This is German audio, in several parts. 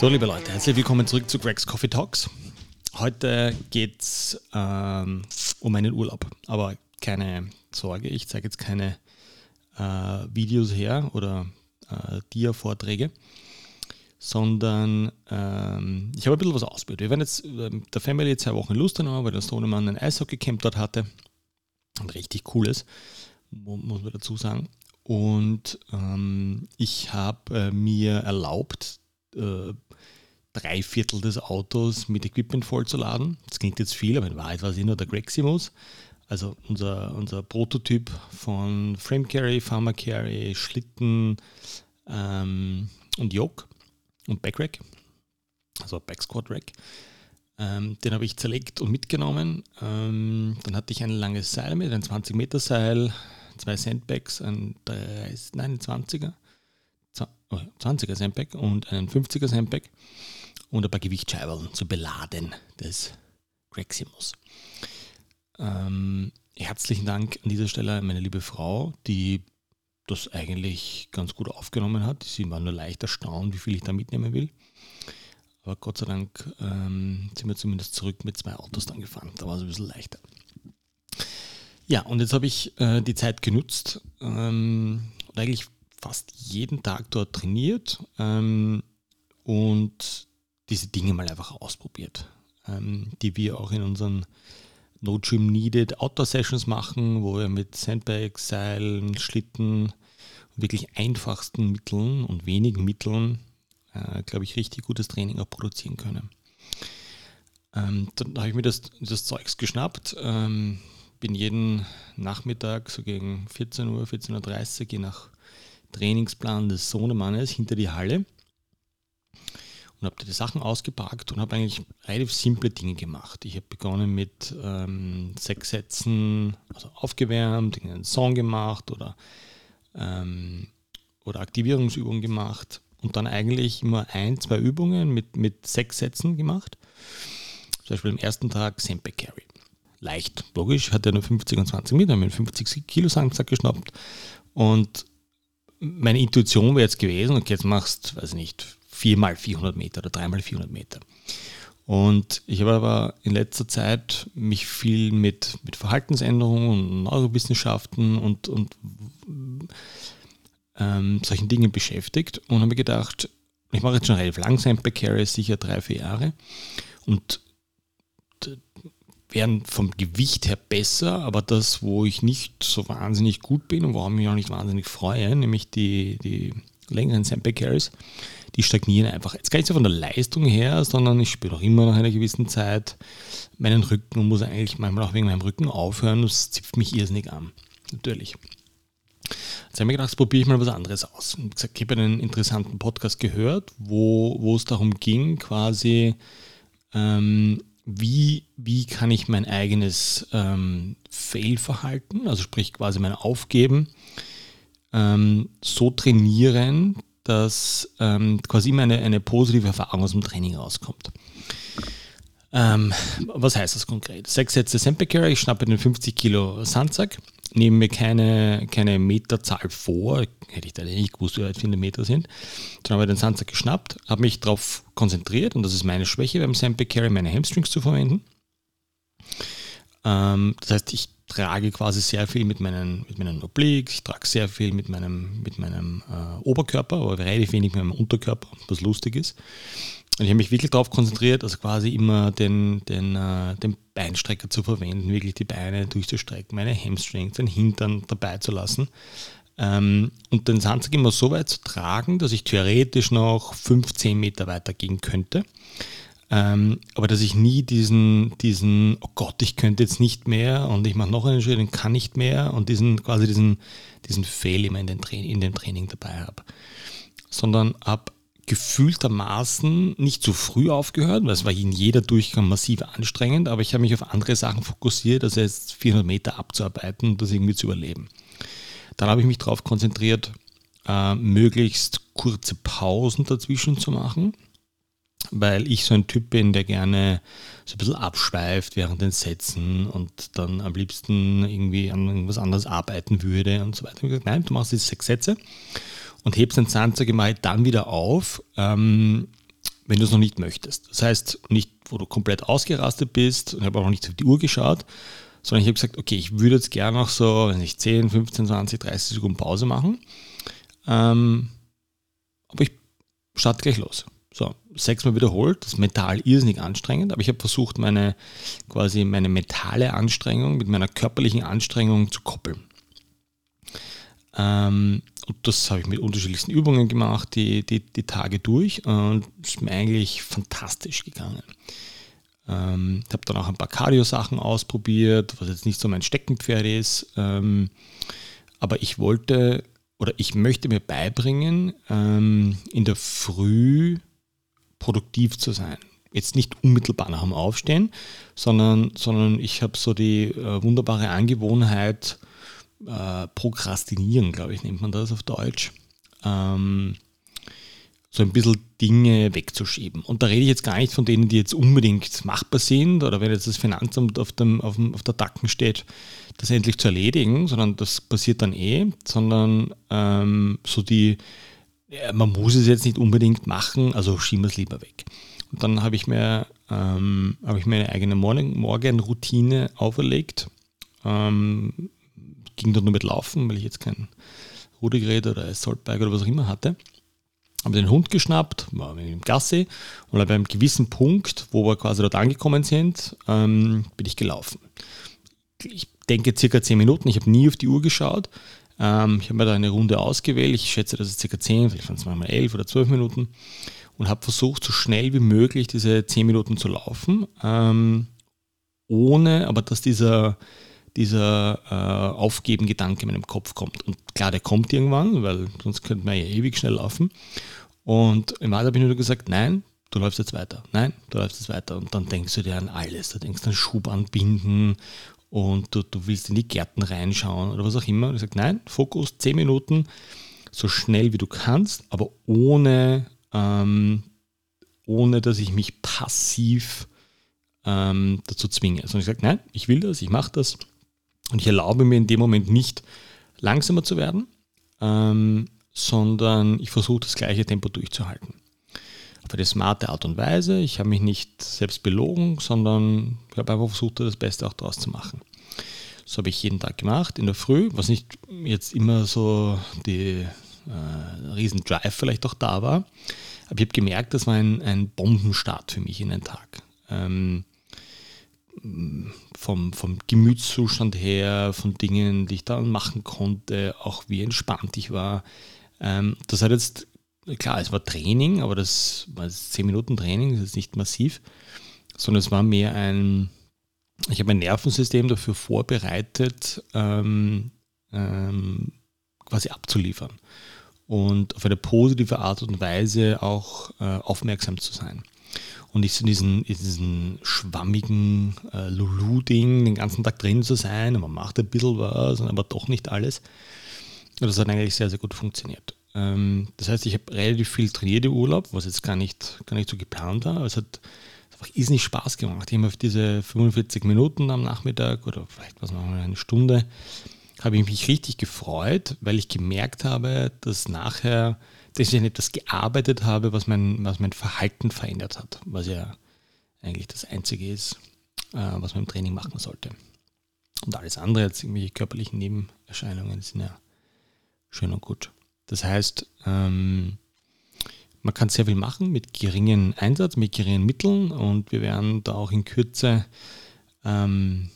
So, liebe Leute, herzlich willkommen zurück zu Greg's Coffee Talks. Heute geht es ähm, um meinen Urlaub, aber keine Sorge, ich zeige jetzt keine äh, Videos her oder äh, Dia-Vorträge, sondern ähm, ich habe ein bisschen was ausprobiert. Wir waren jetzt äh, der Family zwei Wochen in Lustenau, weil der Sohnemann ein Eishockey-Camp dort hatte. Ein richtig cooles, muss man dazu sagen. Und ähm, ich habe äh, mir erlaubt, äh, drei Viertel des Autos mit Equipment vollzuladen. Das klingt jetzt viel, aber in Wahrheit war es nur der Greximus. Also unser, unser Prototyp von Frame Carry, Farmer Carry, Schlitten ähm, und Yoke und Backrack, also Backsquat Rack. Ähm, den habe ich zerlegt und mitgenommen. Ähm, dann hatte ich ein langes Seil mit, ein 20 Meter Seil, zwei Sandbags, ein 30, nein, 20er, 20er Sandbag und einen 50er Sandbag und ein paar Gewichtsscheiben zu beladen des Greximus. Ähm, herzlichen Dank an dieser Stelle an meine liebe Frau, die das eigentlich ganz gut aufgenommen hat. Sie war nur leicht erstaunt, wie viel ich da mitnehmen will. Aber Gott sei Dank ähm, sind wir zumindest zurück mit zwei Autos dann gefahren. Da war es ein bisschen leichter. Ja, und jetzt habe ich äh, die Zeit genutzt ähm, und eigentlich fast jeden Tag dort trainiert ähm, und diese Dinge mal einfach ausprobiert, ähm, die wir auch in unseren No Gym Needed Outdoor Sessions machen, wo wir mit Sandbags, Seilen, Schlitten wirklich einfachsten Mitteln und wenigen Mitteln, äh, glaube ich, richtig gutes Training auch produzieren können. Ähm, dann habe ich mir das, das Zeugs geschnappt, ähm, bin jeden Nachmittag so gegen 14 Uhr, 14.30 Uhr, je nach Trainingsplan des Sohnemannes hinter die Halle und habe die Sachen ausgepackt und habe eigentlich relativ simple Dinge gemacht. Ich habe begonnen mit ähm, sechs Sätzen, also aufgewärmt, einen Song gemacht oder, ähm, oder Aktivierungsübungen gemacht und dann eigentlich immer ein, zwei Übungen mit, mit sechs Sätzen gemacht. Zum Beispiel am ersten Tag Sempe Carry. Leicht, logisch, hat er nur 50 und 20 Meter, haben einen 50 Kilo Sandsack geschnappt und meine Intuition wäre jetzt gewesen, okay, jetzt machst, weiß nicht, 4 mal 400 Meter oder 3 mal 400 Meter. Und ich habe aber in letzter Zeit mich viel mit, mit Verhaltensänderungen und Neurowissenschaften und, und ähm, solchen Dingen beschäftigt und habe gedacht, ich mache jetzt schon relativ langsam bei Carries, sicher drei, vier Jahre und wären vom Gewicht her besser, aber das, wo ich nicht so wahnsinnig gut bin und woran ich mich auch nicht wahnsinnig freue, nämlich die, die längeren Sample Carries, die stagnieren einfach. Jetzt gar nicht so von der Leistung her, sondern ich spüre auch immer nach einer gewissen Zeit meinen Rücken und muss eigentlich manchmal auch wegen meinem Rücken aufhören. Das zipft mich irrsinnig an. Natürlich. Jetzt habe ich mir gedacht, probiere ich mal was anderes aus. ich habe einen interessanten Podcast gehört, wo, wo es darum ging, quasi, ähm, wie, wie kann ich mein eigenes ähm, Fail-Verhalten, also sprich quasi mein Aufgeben, ähm, so trainieren, dass ähm, quasi immer eine, eine positive Erfahrung aus dem Training rauskommt. Ähm, was heißt das konkret? Sechs Sätze Sempecar, ich schnappe den 50 Kilo Sandsack, nehme mir keine, keine Meterzahl vor, hätte ich da nicht gewusst, wie viele Meter sind, dann habe ich den Sandsack geschnappt, habe mich darauf konzentriert, und das ist meine Schwäche beim Sempecar, meine Hamstrings zu verwenden. Ähm, das heißt, ich trage quasi sehr viel mit meinen, mit meinen Obliques, ich trage sehr viel mit meinem, mit meinem äh, Oberkörper, aber relativ wenig mit meinem Unterkörper, was lustig ist. Und ich habe mich wirklich darauf konzentriert, also quasi immer den, den, äh, den Beinstrecker zu verwenden, wirklich die Beine durchzustrecken, meine Hamstrings, den Hintern dabei zu lassen. Ähm, und den Sandsack immer so weit zu tragen, dass ich theoretisch noch 15 Meter weiter gehen könnte. Ähm, aber dass ich nie diesen, diesen, oh Gott, ich könnte jetzt nicht mehr und ich mache noch einen Schritt und kann nicht mehr und diesen quasi diesen, diesen Fail immer in, den Tra in dem Training dabei habe. Sondern habe gefühltermaßen nicht zu früh aufgehört, weil es war in jeder Durchgang massiv anstrengend, aber ich habe mich auf andere Sachen fokussiert, also jetzt 400 Meter abzuarbeiten und das irgendwie zu überleben. Dann habe ich mich darauf konzentriert, äh, möglichst kurze Pausen dazwischen zu machen weil ich so ein Typ bin, der gerne so ein bisschen abschweift während den Sätzen und dann am liebsten irgendwie an irgendwas anderes arbeiten würde und so weiter. Ich habe gesagt, nein, du machst jetzt sechs Sätze und hebst den mal dann wieder auf, ähm, wenn du es noch nicht möchtest. Das heißt, nicht, wo du komplett ausgerastet bist und habe auch noch nicht auf die Uhr geschaut, sondern ich habe gesagt, okay, ich würde jetzt gerne noch so, wenn ich 10, 15, 20, 30 Sekunden Pause machen. Ähm, aber ich starte gleich los. So, sechsmal wiederholt, das ist mental irrsinnig anstrengend, aber ich habe versucht, meine quasi meine mentale Anstrengung mit meiner körperlichen Anstrengung zu koppeln. Ähm, und das habe ich mit unterschiedlichsten Übungen gemacht, die, die, die Tage durch und es ist mir eigentlich fantastisch gegangen. Ähm, ich habe dann auch ein paar Cardio-Sachen ausprobiert, was jetzt nicht so mein Steckenpferd ist. Ähm, aber ich wollte oder ich möchte mir beibringen, ähm, in der Früh produktiv zu sein. Jetzt nicht unmittelbar nach dem Aufstehen, sondern, sondern ich habe so die äh, wunderbare Angewohnheit, äh, Prokrastinieren, glaube ich, nennt man das auf Deutsch. Ähm, so ein bisschen Dinge wegzuschieben. Und da rede ich jetzt gar nicht von denen, die jetzt unbedingt machbar sind oder wenn jetzt das Finanzamt auf, dem, auf, dem, auf der Dacken steht, das endlich zu erledigen, sondern das passiert dann eh, sondern ähm, so die, ja, man muss es jetzt nicht unbedingt machen, also schieben wir es lieber weg. Und dann habe ich mir, ähm, habe ich mir eine eigene Morgen Morgenroutine auferlegt. Ähm, ging dann nur mit Laufen, weil ich jetzt kein Rudergerät oder Assaultbike oder was auch immer hatte. Habe den Hund geschnappt, war im Gassi und bei einem gewissen Punkt, wo wir quasi dort angekommen sind, ähm, bin ich gelaufen. Ich denke circa 10 Minuten, ich habe nie auf die Uhr geschaut. Ähm, ich habe mir da eine Runde ausgewählt, ich schätze, das ist circa 10, vielleicht waren es manchmal 11 oder 12 Minuten und habe versucht, so schnell wie möglich diese 10 Minuten zu laufen, ähm, ohne aber dass dieser dieser äh, Aufgeben-Gedanke in meinem Kopf kommt. Und klar, der kommt irgendwann, weil sonst könnte man ja ewig schnell laufen. Und im Alter habe ich nur gesagt, nein, du läufst jetzt weiter. Nein, du läufst jetzt weiter. Und dann denkst du dir an alles. Du denkst an Schub anbinden und du, du willst in die Gärten reinschauen oder was auch immer. Und ich sage, nein, Fokus, 10 Minuten, so schnell wie du kannst, aber ohne, ähm, ohne dass ich mich passiv ähm, dazu zwinge. Sondern ich sage, nein, ich will das, ich mache das und ich erlaube mir in dem Moment nicht langsamer zu werden, ähm, sondern ich versuche das gleiche Tempo durchzuhalten. Auf eine smarte Art und Weise. Ich habe mich nicht selbst belogen, sondern ich habe einfach versucht, das Beste auch daraus zu machen. So habe ich jeden Tag gemacht, in der Früh, was nicht jetzt immer so die äh, riesen Drive vielleicht auch da war. Aber ich habe gemerkt, das war ein, ein Bombenstart für mich in den Tag. Ähm, vom, vom Gemütszustand her, von Dingen, die ich dann machen konnte, auch wie entspannt ich war. Ähm, das hat jetzt, klar, es war Training, aber das war 10 Minuten Training, das ist nicht massiv, sondern es war mehr ein, ich habe mein Nervensystem dafür vorbereitet, ähm, ähm, quasi abzuliefern und auf eine positive Art und Weise auch äh, aufmerksam zu sein und nicht so in diesen, diesen schwammigen äh, Lulu-Ding den ganzen Tag drin zu sein und man macht ein bisschen was, aber doch nicht alles. Und das hat eigentlich sehr, sehr gut funktioniert. Ähm, das heißt, ich habe relativ viel trainiert im Urlaub, was jetzt gar nicht, gar nicht so geplant war, aber es hat einfach irrsinnig Spaß gemacht. Ich habe auf diese 45 Minuten am Nachmittag oder vielleicht was noch eine Stunde, habe ich mich richtig gefreut, weil ich gemerkt habe, dass nachher dass ich an etwas gearbeitet habe, was mein, was mein Verhalten verändert hat, was ja eigentlich das Einzige ist, äh, was man im Training machen sollte. Und alles andere, jetzt irgendwelche körperlichen Nebenerscheinungen, sind ja schön und gut. Das heißt, ähm, man kann sehr viel machen mit geringen Einsatz, mit geringen Mitteln und wir werden da auch in Kürze ähm,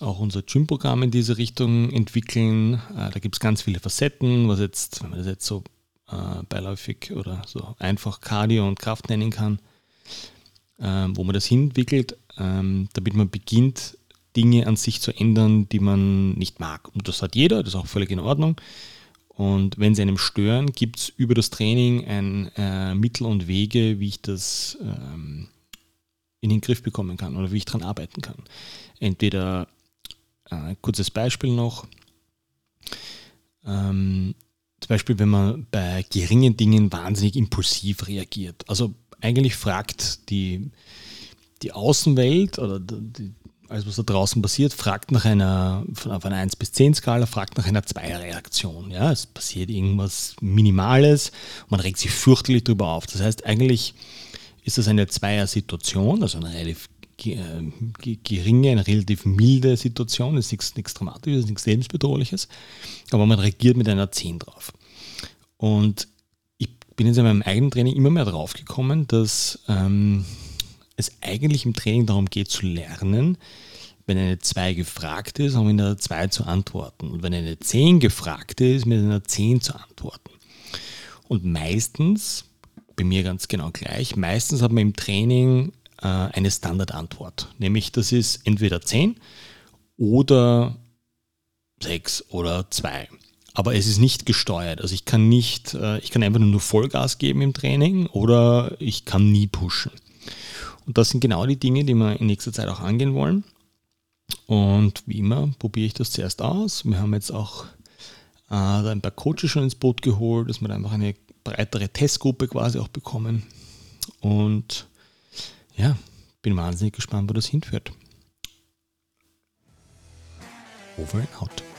auch unser Gym-Programm in diese Richtung entwickeln. Äh, da gibt es ganz viele Facetten, was jetzt, wenn man das jetzt so äh, beiläufig oder so einfach Cardio und Kraft nennen kann, ähm, wo man das hinentwickelt, ähm, damit man beginnt, Dinge an sich zu ändern, die man nicht mag. Und das hat jeder, das ist auch völlig in Ordnung. Und wenn sie einem stören, gibt es über das Training ein äh, Mittel und Wege, wie ich das ähm, in den Griff bekommen kann oder wie ich daran arbeiten kann. Entweder, äh, kurzes Beispiel noch, ähm, zum Beispiel, wenn man bei geringen Dingen wahnsinnig impulsiv reagiert. Also eigentlich fragt die, die Außenwelt oder die, alles, was da draußen passiert, fragt nach einer, auf einer 1 bis 10 Skala, fragt nach einer 2 Reaktion. Ja, es passiert irgendwas Minimales, man regt sich fürchterlich darüber auf. Das heißt, eigentlich ist das eine Zweier-Situation, also eine relativ geringe, eine relativ milde Situation, ist nichts, nichts Dramatisches, nichts Lebensbedrohliches, aber man reagiert mit einer 10 drauf. Und ich bin jetzt in meinem eigenen Training immer mehr drauf gekommen, dass ähm, es eigentlich im Training darum geht zu lernen, wenn eine 2 gefragt ist, auch mit einer 2 zu antworten. Und wenn eine 10 gefragt ist, mit einer 10 zu antworten. Und meistens, bei mir ganz genau gleich, meistens hat man im Training äh, eine Standardantwort. Nämlich das ist entweder 10 oder 6 oder 2. Aber es ist nicht gesteuert. Also ich kann nicht, äh, ich kann einfach nur Vollgas geben im Training oder ich kann nie pushen. Und das sind genau die Dinge, die wir in nächster Zeit auch angehen wollen. Und wie immer probiere ich das zuerst aus. Wir haben jetzt auch äh, ein paar Coaches schon ins Boot geholt, dass wir einfach eine breitere Testgruppe quasi auch bekommen. Und ja, bin wahnsinnig gespannt, wo das hinführt. Over and out.